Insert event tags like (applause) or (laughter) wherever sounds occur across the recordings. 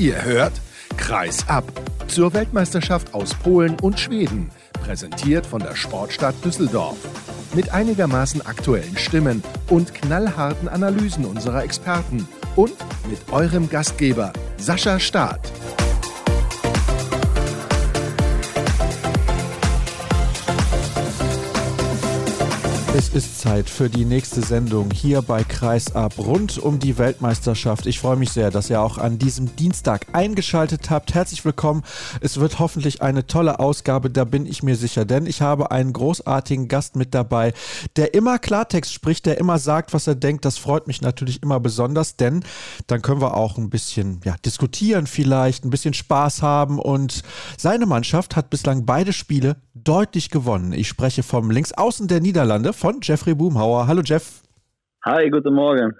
Ihr hört Kreis ab zur Weltmeisterschaft aus Polen und Schweden, präsentiert von der Sportstadt Düsseldorf. Mit einigermaßen aktuellen Stimmen und knallharten Analysen unserer Experten und mit eurem Gastgeber Sascha Staat. Es ist Zeit für die nächste Sendung hier bei Kreisab rund um die Weltmeisterschaft. Ich freue mich sehr, dass ihr auch an diesem Dienstag eingeschaltet habt. Herzlich willkommen. Es wird hoffentlich eine tolle Ausgabe, da bin ich mir sicher, denn ich habe einen großartigen Gast mit dabei, der immer Klartext spricht, der immer sagt, was er denkt. Das freut mich natürlich immer besonders, denn dann können wir auch ein bisschen ja, diskutieren vielleicht, ein bisschen Spaß haben und seine Mannschaft hat bislang beide Spiele deutlich gewonnen. Ich spreche vom Linksaußen der Niederlande, von Jeffrey Boomhauer. Hallo Jeff. Hi, guten Morgen.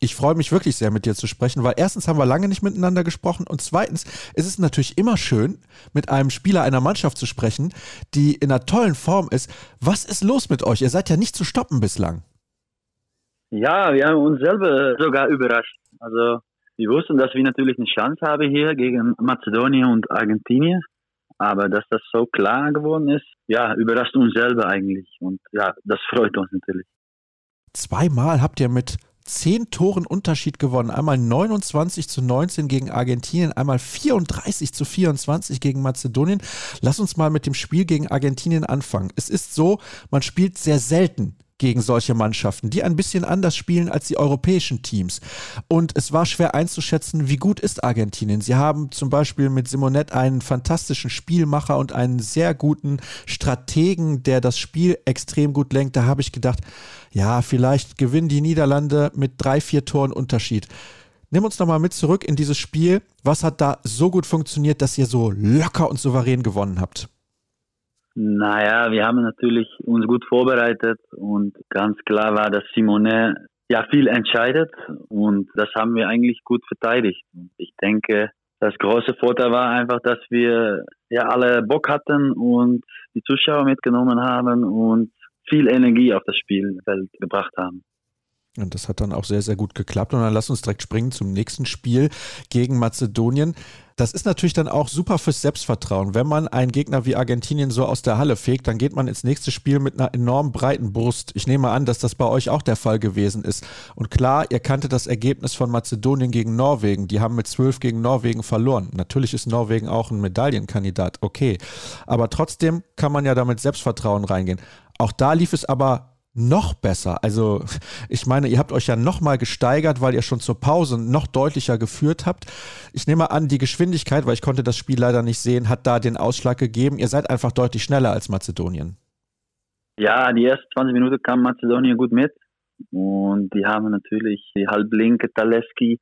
Ich freue mich wirklich sehr, mit dir zu sprechen, weil erstens haben wir lange nicht miteinander gesprochen und zweitens ist es natürlich immer schön, mit einem Spieler einer Mannschaft zu sprechen, die in einer tollen Form ist. Was ist los mit euch? Ihr seid ja nicht zu stoppen bislang. Ja, wir haben uns selber sogar überrascht. Also wir wussten, dass wir natürlich eine Chance haben hier gegen Mazedonien und Argentinien. Aber dass das so klar geworden ist, ja, überrascht uns selber eigentlich. Und ja, das freut uns natürlich. Zweimal habt ihr mit zehn Toren Unterschied gewonnen. Einmal 29 zu 19 gegen Argentinien, einmal 34 zu 24 gegen Mazedonien. Lass uns mal mit dem Spiel gegen Argentinien anfangen. Es ist so, man spielt sehr selten gegen solche Mannschaften, die ein bisschen anders spielen als die europäischen Teams. Und es war schwer einzuschätzen, wie gut ist Argentinien. Sie haben zum Beispiel mit Simonet einen fantastischen Spielmacher und einen sehr guten Strategen, der das Spiel extrem gut lenkt. Da habe ich gedacht, ja, vielleicht gewinnen die Niederlande mit drei, vier Toren Unterschied. Nimm uns nochmal mit zurück in dieses Spiel. Was hat da so gut funktioniert, dass ihr so locker und souverän gewonnen habt? Naja, wir haben natürlich uns gut vorbereitet und ganz klar war, dass Simone ja viel entscheidet und das haben wir eigentlich gut verteidigt. Ich denke, das große Vorteil war einfach, dass wir ja alle Bock hatten und die Zuschauer mitgenommen haben und viel Energie auf das Spielfeld gebracht haben. Und das hat dann auch sehr, sehr gut geklappt. Und dann lass uns direkt springen zum nächsten Spiel gegen Mazedonien. Das ist natürlich dann auch super fürs Selbstvertrauen. Wenn man einen Gegner wie Argentinien so aus der Halle fegt, dann geht man ins nächste Spiel mit einer enorm breiten Brust. Ich nehme an, dass das bei euch auch der Fall gewesen ist. Und klar, ihr kanntet das Ergebnis von Mazedonien gegen Norwegen. Die haben mit zwölf gegen Norwegen verloren. Natürlich ist Norwegen auch ein Medaillenkandidat, okay. Aber trotzdem kann man ja damit Selbstvertrauen reingehen. Auch da lief es aber noch besser. Also ich meine, ihr habt euch ja noch mal gesteigert, weil ihr schon zur Pause noch deutlicher geführt habt. Ich nehme an, die Geschwindigkeit, weil ich konnte das Spiel leider nicht sehen, hat da den Ausschlag gegeben. Ihr seid einfach deutlich schneller als Mazedonien. Ja, die ersten 20 Minuten kam Mazedonien gut mit und die haben natürlich die halblinke Taleski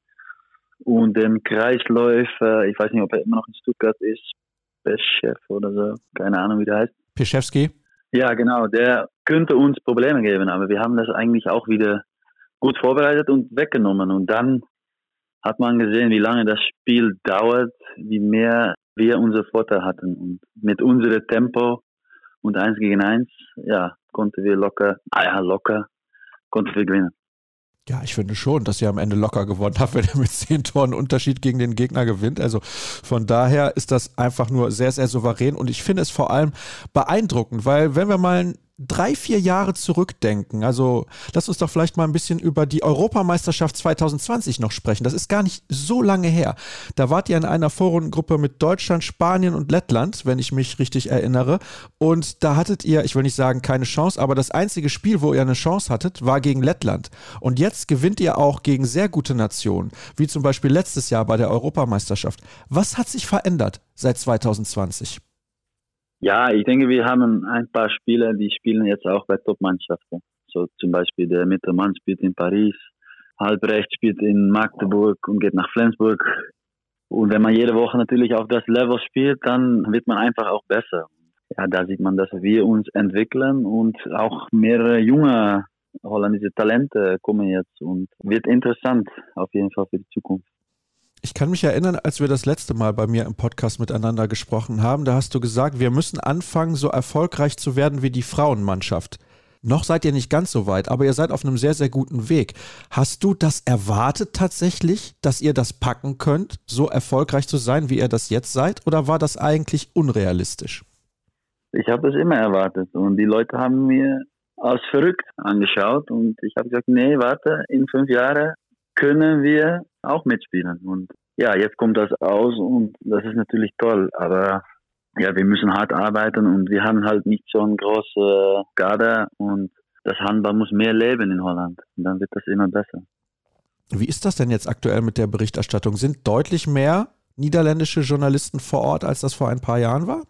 und den Kreisläufer, ich weiß nicht, ob er immer noch in Stuttgart ist, Beschew oder so, keine Ahnung, wie der heißt. Piszewski? Ja, genau, der könnte uns Probleme geben, aber wir haben das eigentlich auch wieder gut vorbereitet und weggenommen. Und dann hat man gesehen, wie lange das Spiel dauert, wie mehr wir unser Vorteil hatten. Und mit unserem Tempo und eins gegen eins, ja, konnten wir locker, ah ja, locker, konnten wir gewinnen. Ja, ich finde schon, dass ihr am Ende locker gewonnen habt, (laughs) wenn ihr mit zehn Toren Unterschied gegen den Gegner gewinnt. Also von daher ist das einfach nur sehr, sehr souverän und ich finde es vor allem beeindruckend, weil wenn wir mal drei, vier Jahre zurückdenken. Also lass uns doch vielleicht mal ein bisschen über die Europameisterschaft 2020 noch sprechen. Das ist gar nicht so lange her. Da wart ihr in einer Vorrundengruppe mit Deutschland, Spanien und Lettland, wenn ich mich richtig erinnere. Und da hattet ihr, ich will nicht sagen keine Chance, aber das einzige Spiel, wo ihr eine Chance hattet, war gegen Lettland. Und jetzt gewinnt ihr auch gegen sehr gute Nationen, wie zum Beispiel letztes Jahr bei der Europameisterschaft. Was hat sich verändert seit 2020? Ja, ich denke, wir haben ein paar Spieler, die spielen jetzt auch bei Top-Mannschaften. So zum Beispiel der Mittelmann spielt in Paris, Halbrecht spielt in Magdeburg und geht nach Flensburg. Und wenn man jede Woche natürlich auf das Level spielt, dann wird man einfach auch besser. Ja, da sieht man, dass wir uns entwickeln und auch mehrere junge holländische Talente kommen jetzt und wird interessant auf jeden Fall für die Zukunft. Ich kann mich erinnern, als wir das letzte Mal bei mir im Podcast miteinander gesprochen haben, da hast du gesagt, wir müssen anfangen, so erfolgreich zu werden wie die Frauenmannschaft. Noch seid ihr nicht ganz so weit, aber ihr seid auf einem sehr, sehr guten Weg. Hast du das erwartet tatsächlich, dass ihr das packen könnt, so erfolgreich zu sein, wie ihr das jetzt seid? Oder war das eigentlich unrealistisch? Ich habe das immer erwartet und die Leute haben mir als verrückt angeschaut und ich habe gesagt, nee, warte, in fünf Jahren können wir auch mitspielen. Und ja, jetzt kommt das aus und das ist natürlich toll, aber ja, wir müssen hart arbeiten und wir haben halt nicht so eine große Garde und das Handball muss mehr leben in Holland. Und dann wird das immer besser. Wie ist das denn jetzt aktuell mit der Berichterstattung? Sind deutlich mehr niederländische Journalisten vor Ort, als das vor ein paar Jahren war?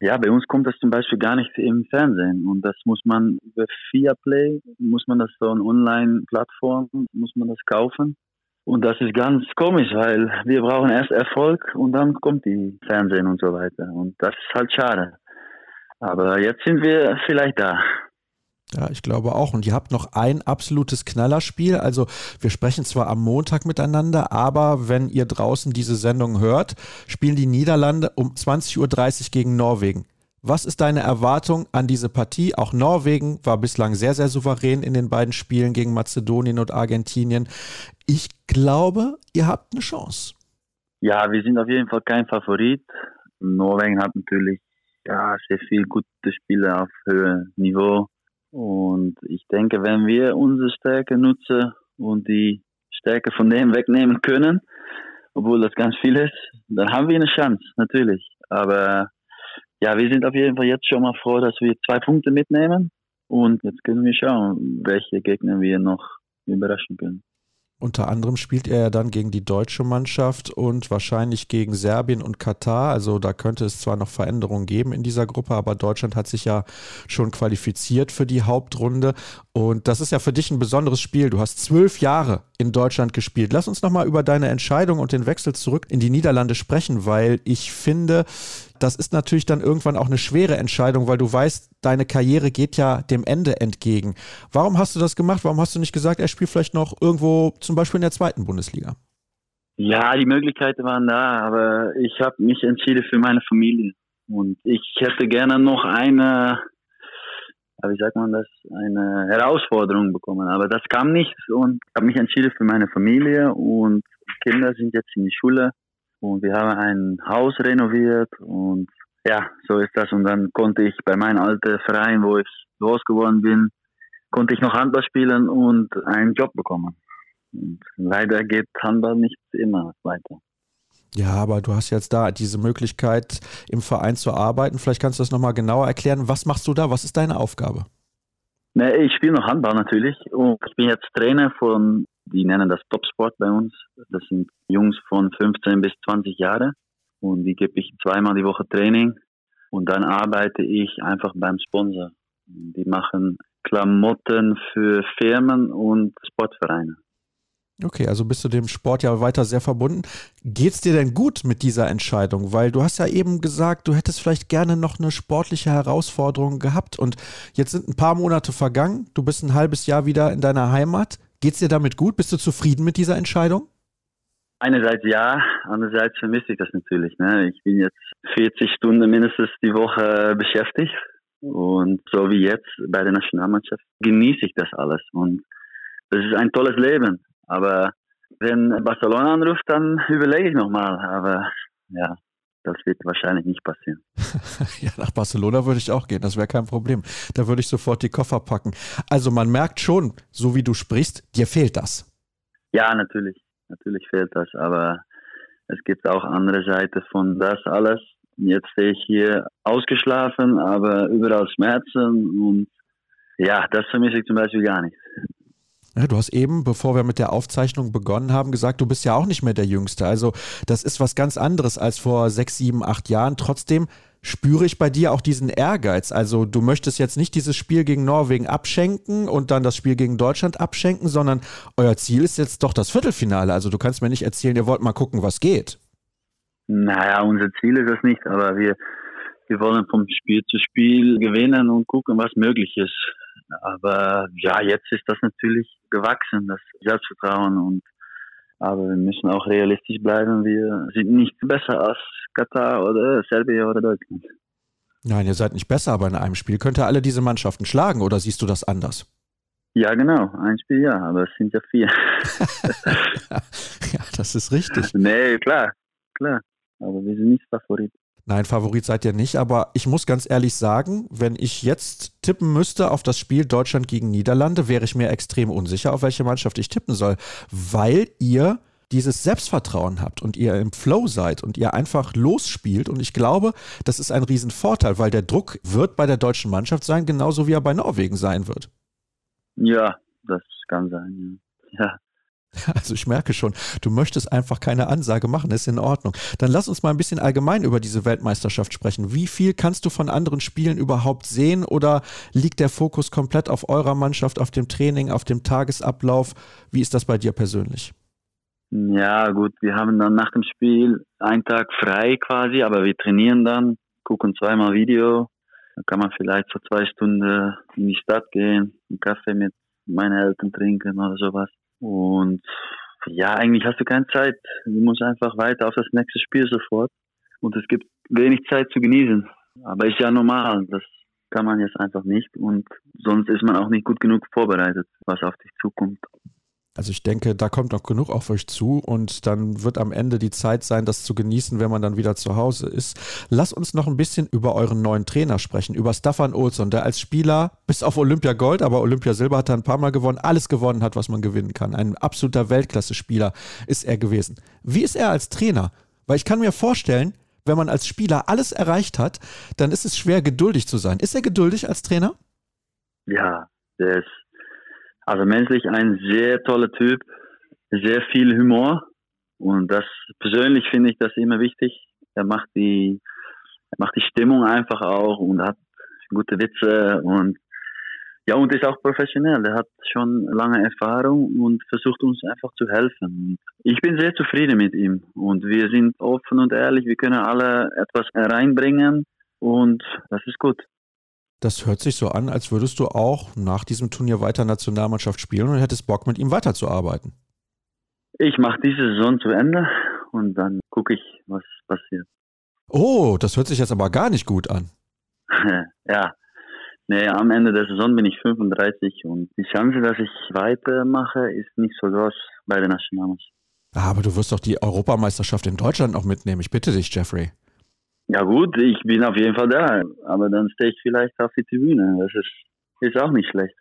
Ja, bei uns kommt das zum Beispiel gar nicht im Fernsehen und das muss man über Viaplay, muss man das so eine Online-Plattform, muss man das kaufen. Und das ist ganz komisch, weil wir brauchen erst Erfolg und dann kommt die Fernsehen und so weiter. Und das ist halt schade. Aber jetzt sind wir vielleicht da. Ja, ich glaube auch. Und ihr habt noch ein absolutes Knallerspiel. Also wir sprechen zwar am Montag miteinander, aber wenn ihr draußen diese Sendung hört, spielen die Niederlande um 20.30 Uhr gegen Norwegen. Was ist deine Erwartung an diese Partie? Auch Norwegen war bislang sehr, sehr souverän in den beiden Spielen gegen Mazedonien und Argentinien. Ich glaube, ihr habt eine Chance. Ja, wir sind auf jeden Fall kein Favorit. Norwegen hat natürlich ja, sehr viele gute Spieler auf höherem Niveau. Und ich denke, wenn wir unsere Stärke nutzen und die Stärke von dem wegnehmen können, obwohl das ganz viel ist, dann haben wir eine Chance, natürlich. Aber ja, wir sind auf jeden Fall jetzt schon mal froh, dass wir zwei Punkte mitnehmen. Und jetzt können wir schauen, welche Gegner wir noch überraschen können. Unter anderem spielt er ja dann gegen die deutsche Mannschaft und wahrscheinlich gegen Serbien und Katar. Also da könnte es zwar noch Veränderungen geben in dieser Gruppe, aber Deutschland hat sich ja schon qualifiziert für die Hauptrunde. Und das ist ja für dich ein besonderes Spiel. Du hast zwölf Jahre in Deutschland gespielt. Lass uns nochmal über deine Entscheidung und den Wechsel zurück in die Niederlande sprechen, weil ich finde, das ist natürlich dann irgendwann auch eine schwere Entscheidung, weil du weißt, deine Karriere geht ja dem Ende entgegen. Warum hast du das gemacht? Warum hast du nicht gesagt, er spielt vielleicht noch irgendwo, zum Beispiel in der zweiten Bundesliga? Ja, die Möglichkeiten waren da, aber ich habe mich entschieden für meine Familie. Und ich hätte gerne noch eine, wie sagt man das, eine Herausforderung bekommen. Aber das kam nicht und ich habe mich entschieden für meine Familie und Kinder sind jetzt in die Schule und wir haben ein Haus renoviert und ja, so ist das. Und dann konnte ich bei meinem alten Verein, wo ich groß geworden bin, konnte ich noch Handball spielen und einen Job bekommen. Und leider geht Handball nicht immer weiter. Ja, aber du hast jetzt da diese Möglichkeit, im Verein zu arbeiten. Vielleicht kannst du das nochmal genauer erklären. Was machst du da? Was ist deine Aufgabe? Nee, ich spiele noch Handball natürlich und ich bin jetzt Trainer von die nennen das Topsport bei uns. Das sind Jungs von 15 bis 20 Jahre und die gebe ich zweimal die Woche Training und dann arbeite ich einfach beim Sponsor. Die machen Klamotten für Firmen und Sportvereine. Okay, also bist du dem Sport ja weiter sehr verbunden. Geht es dir denn gut mit dieser Entscheidung? Weil du hast ja eben gesagt, du hättest vielleicht gerne noch eine sportliche Herausforderung gehabt und jetzt sind ein paar Monate vergangen. Du bist ein halbes Jahr wieder in deiner Heimat. Geht es dir damit gut? Bist du zufrieden mit dieser Entscheidung? Einerseits ja, andererseits vermisse ich das natürlich. Ne? Ich bin jetzt 40 Stunden mindestens die Woche beschäftigt und so wie jetzt bei der Nationalmannschaft genieße ich das alles und das ist ein tolles Leben. Aber wenn Barcelona anruft, dann überlege ich nochmal. Aber ja, das wird wahrscheinlich nicht passieren. (laughs) ja, nach Barcelona würde ich auch gehen, das wäre kein Problem. Da würde ich sofort die Koffer packen. Also man merkt schon, so wie du sprichst, dir fehlt das. Ja, natürlich. Natürlich fehlt das, aber es gibt auch andere Seiten von das alles. Jetzt stehe ich hier ausgeschlafen, aber überall Schmerzen und ja, das vermisse ich zum Beispiel gar nicht. Ja, du hast eben, bevor wir mit der Aufzeichnung begonnen haben, gesagt, du bist ja auch nicht mehr der Jüngste. Also das ist was ganz anderes als vor sechs, sieben, acht Jahren. Trotzdem spüre ich bei dir auch diesen Ehrgeiz. Also du möchtest jetzt nicht dieses Spiel gegen Norwegen abschenken und dann das Spiel gegen Deutschland abschenken, sondern euer Ziel ist jetzt doch das Viertelfinale. Also du kannst mir nicht erzählen, ihr wollt mal gucken, was geht. Naja, unser Ziel ist es nicht, aber wir, wir wollen vom Spiel zu Spiel gewinnen und gucken, was möglich ist. Aber ja, jetzt ist das natürlich gewachsen, das Selbstvertrauen und aber wir müssen auch realistisch bleiben. Wir sind nicht besser als Katar oder Serbien oder Deutschland. Nein, ihr seid nicht besser, aber in einem Spiel könnt ihr alle diese Mannschaften schlagen oder siehst du das anders? Ja, genau. Ein Spiel ja, aber es sind ja vier. (laughs) ja, das ist richtig. Nee, klar, klar. Aber wir sind nicht Favorit. Nein, Favorit seid ihr nicht, aber ich muss ganz ehrlich sagen, wenn ich jetzt tippen müsste auf das Spiel Deutschland gegen Niederlande, wäre ich mir extrem unsicher, auf welche Mannschaft ich tippen soll, weil ihr dieses Selbstvertrauen habt und ihr im Flow seid und ihr einfach losspielt. Und ich glaube, das ist ein Riesenvorteil, weil der Druck wird bei der deutschen Mannschaft sein, genauso wie er bei Norwegen sein wird. Ja, das kann sein. Ja. (laughs) Also ich merke schon, du möchtest einfach keine Ansage machen, ist in Ordnung. Dann lass uns mal ein bisschen allgemein über diese Weltmeisterschaft sprechen. Wie viel kannst du von anderen Spielen überhaupt sehen oder liegt der Fokus komplett auf eurer Mannschaft, auf dem Training, auf dem Tagesablauf? Wie ist das bei dir persönlich? Ja, gut, wir haben dann nach dem Spiel einen Tag frei quasi, aber wir trainieren dann, gucken zweimal Video. Dann kann man vielleicht vor zwei Stunden in die Stadt gehen, einen Kaffee mit meinen Eltern trinken oder sowas. Und ja, eigentlich hast du keine Zeit. Du musst einfach weiter auf das nächste Spiel sofort. Und es gibt wenig Zeit zu genießen. Aber ist ja normal. Das kann man jetzt einfach nicht. Und sonst ist man auch nicht gut genug vorbereitet, was auf dich zukommt. Also ich denke, da kommt noch genug auf euch zu und dann wird am Ende die Zeit sein, das zu genießen, wenn man dann wieder zu Hause ist. Lass uns noch ein bisschen über euren neuen Trainer sprechen, über Staffan Olsson, der als Spieler bis auf Olympia Gold, aber Olympia Silber hat er ein paar Mal gewonnen, alles gewonnen hat, was man gewinnen kann. Ein absoluter Weltklasse-Spieler ist er gewesen. Wie ist er als Trainer? Weil ich kann mir vorstellen, wenn man als Spieler alles erreicht hat, dann ist es schwer, geduldig zu sein. Ist er geduldig als Trainer? Ja, der ist also menschlich ein sehr toller Typ, sehr viel Humor und das persönlich finde ich das immer wichtig. Er macht die, er macht die Stimmung einfach auch und hat gute Witze und ja, und ist auch professionell. Er hat schon lange Erfahrung und versucht uns einfach zu helfen. Ich bin sehr zufrieden mit ihm und wir sind offen und ehrlich. Wir können alle etwas reinbringen und das ist gut. Das hört sich so an, als würdest du auch nach diesem Turnier weiter Nationalmannschaft spielen und hättest Bock, mit ihm weiterzuarbeiten. Ich mache diese Saison zu Ende und dann gucke ich, was passiert. Oh, das hört sich jetzt aber gar nicht gut an. (laughs) ja, nee, am Ende der Saison bin ich 35 und die Chance, dass ich weitermache, ist nicht so groß bei der Nationalmannschaft. Aber du wirst doch die Europameisterschaft in Deutschland noch mitnehmen. Ich bitte dich, Jeffrey. Ja gut, ich bin auf jeden Fall da, aber dann stehe ich vielleicht auf die Tribüne. Das ist, ist auch nicht schlecht.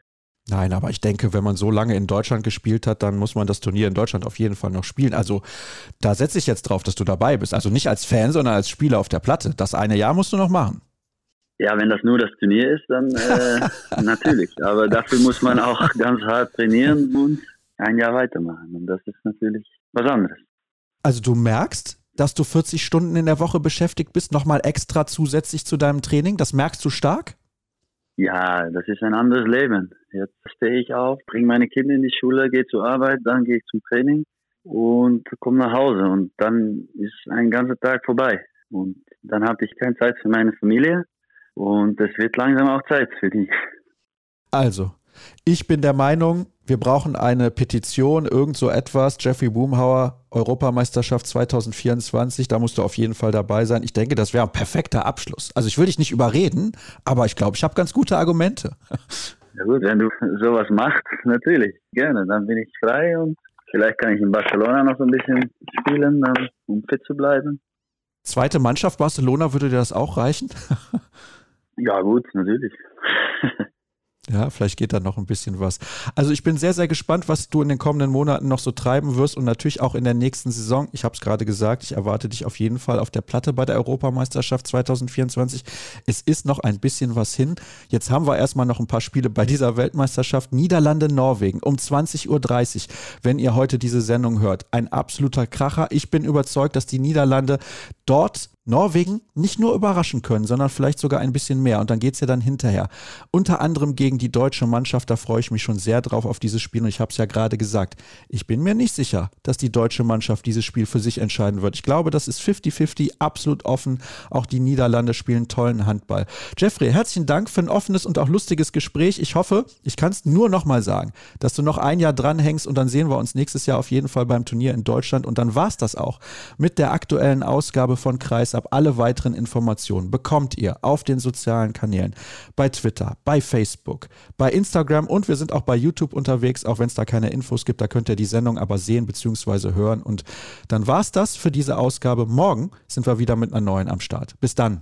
Nein, aber ich denke, wenn man so lange in Deutschland gespielt hat, dann muss man das Turnier in Deutschland auf jeden Fall noch spielen. Also da setze ich jetzt drauf, dass du dabei bist. Also nicht als Fan, sondern als Spieler auf der Platte. Das eine Jahr musst du noch machen. Ja, wenn das nur das Turnier ist, dann äh, (laughs) natürlich. Aber dafür muss man auch ganz hart trainieren und ein Jahr weitermachen. Und das ist natürlich was anderes. Also du merkst, dass du 40 Stunden in der Woche beschäftigt bist, nochmal extra zusätzlich zu deinem Training? Das merkst du stark? Ja, das ist ein anderes Leben. Jetzt stehe ich auf, bringe meine Kinder in die Schule, gehe zur Arbeit, dann gehe ich zum Training und komme nach Hause und dann ist ein ganzer Tag vorbei. Und dann habe ich keine Zeit für meine Familie und es wird langsam auch Zeit für die. Also, ich bin der Meinung, wir brauchen eine Petition, irgend so etwas. Jeffrey Boomhauer, Europameisterschaft 2024, da musst du auf jeden Fall dabei sein. Ich denke, das wäre ein perfekter Abschluss. Also ich will dich nicht überreden, aber ich glaube, ich habe ganz gute Argumente. (laughs) Ja gut, wenn du sowas machst, natürlich, gerne. Dann bin ich frei und vielleicht kann ich in Barcelona noch so ein bisschen spielen, um fit zu bleiben. Zweite Mannschaft Barcelona, würde dir das auch reichen? (laughs) ja gut, natürlich. (laughs) Ja, vielleicht geht da noch ein bisschen was. Also ich bin sehr, sehr gespannt, was du in den kommenden Monaten noch so treiben wirst und natürlich auch in der nächsten Saison. Ich habe es gerade gesagt, ich erwarte dich auf jeden Fall auf der Platte bei der Europameisterschaft 2024. Es ist noch ein bisschen was hin. Jetzt haben wir erstmal noch ein paar Spiele bei dieser Weltmeisterschaft. Niederlande, Norwegen um 20.30 Uhr, wenn ihr heute diese Sendung hört. Ein absoluter Kracher. Ich bin überzeugt, dass die Niederlande dort Norwegen nicht nur überraschen können, sondern vielleicht sogar ein bisschen mehr. Und dann geht es ja dann hinterher. Unter anderem gegen die deutsche Mannschaft, da freue ich mich schon sehr drauf auf dieses Spiel. Und ich habe es ja gerade gesagt, ich bin mir nicht sicher, dass die deutsche Mannschaft dieses Spiel für sich entscheiden wird. Ich glaube, das ist 50-50, absolut offen. Auch die Niederlande spielen tollen Handball. Jeffrey, herzlichen Dank für ein offenes und auch lustiges Gespräch. Ich hoffe, ich kann es nur nochmal sagen, dass du noch ein Jahr dranhängst und dann sehen wir uns nächstes Jahr auf jeden Fall beim Turnier in Deutschland. Und dann war es das auch mit der aktuellen Ausgabe von Kreis ab. Alle weiteren Informationen bekommt ihr auf den sozialen Kanälen, bei Twitter, bei Facebook, bei Instagram und wir sind auch bei YouTube unterwegs, auch wenn es da keine Infos gibt. Da könnt ihr die Sendung aber sehen bzw. hören. Und dann war es das für diese Ausgabe. Morgen sind wir wieder mit einer neuen am Start. Bis dann.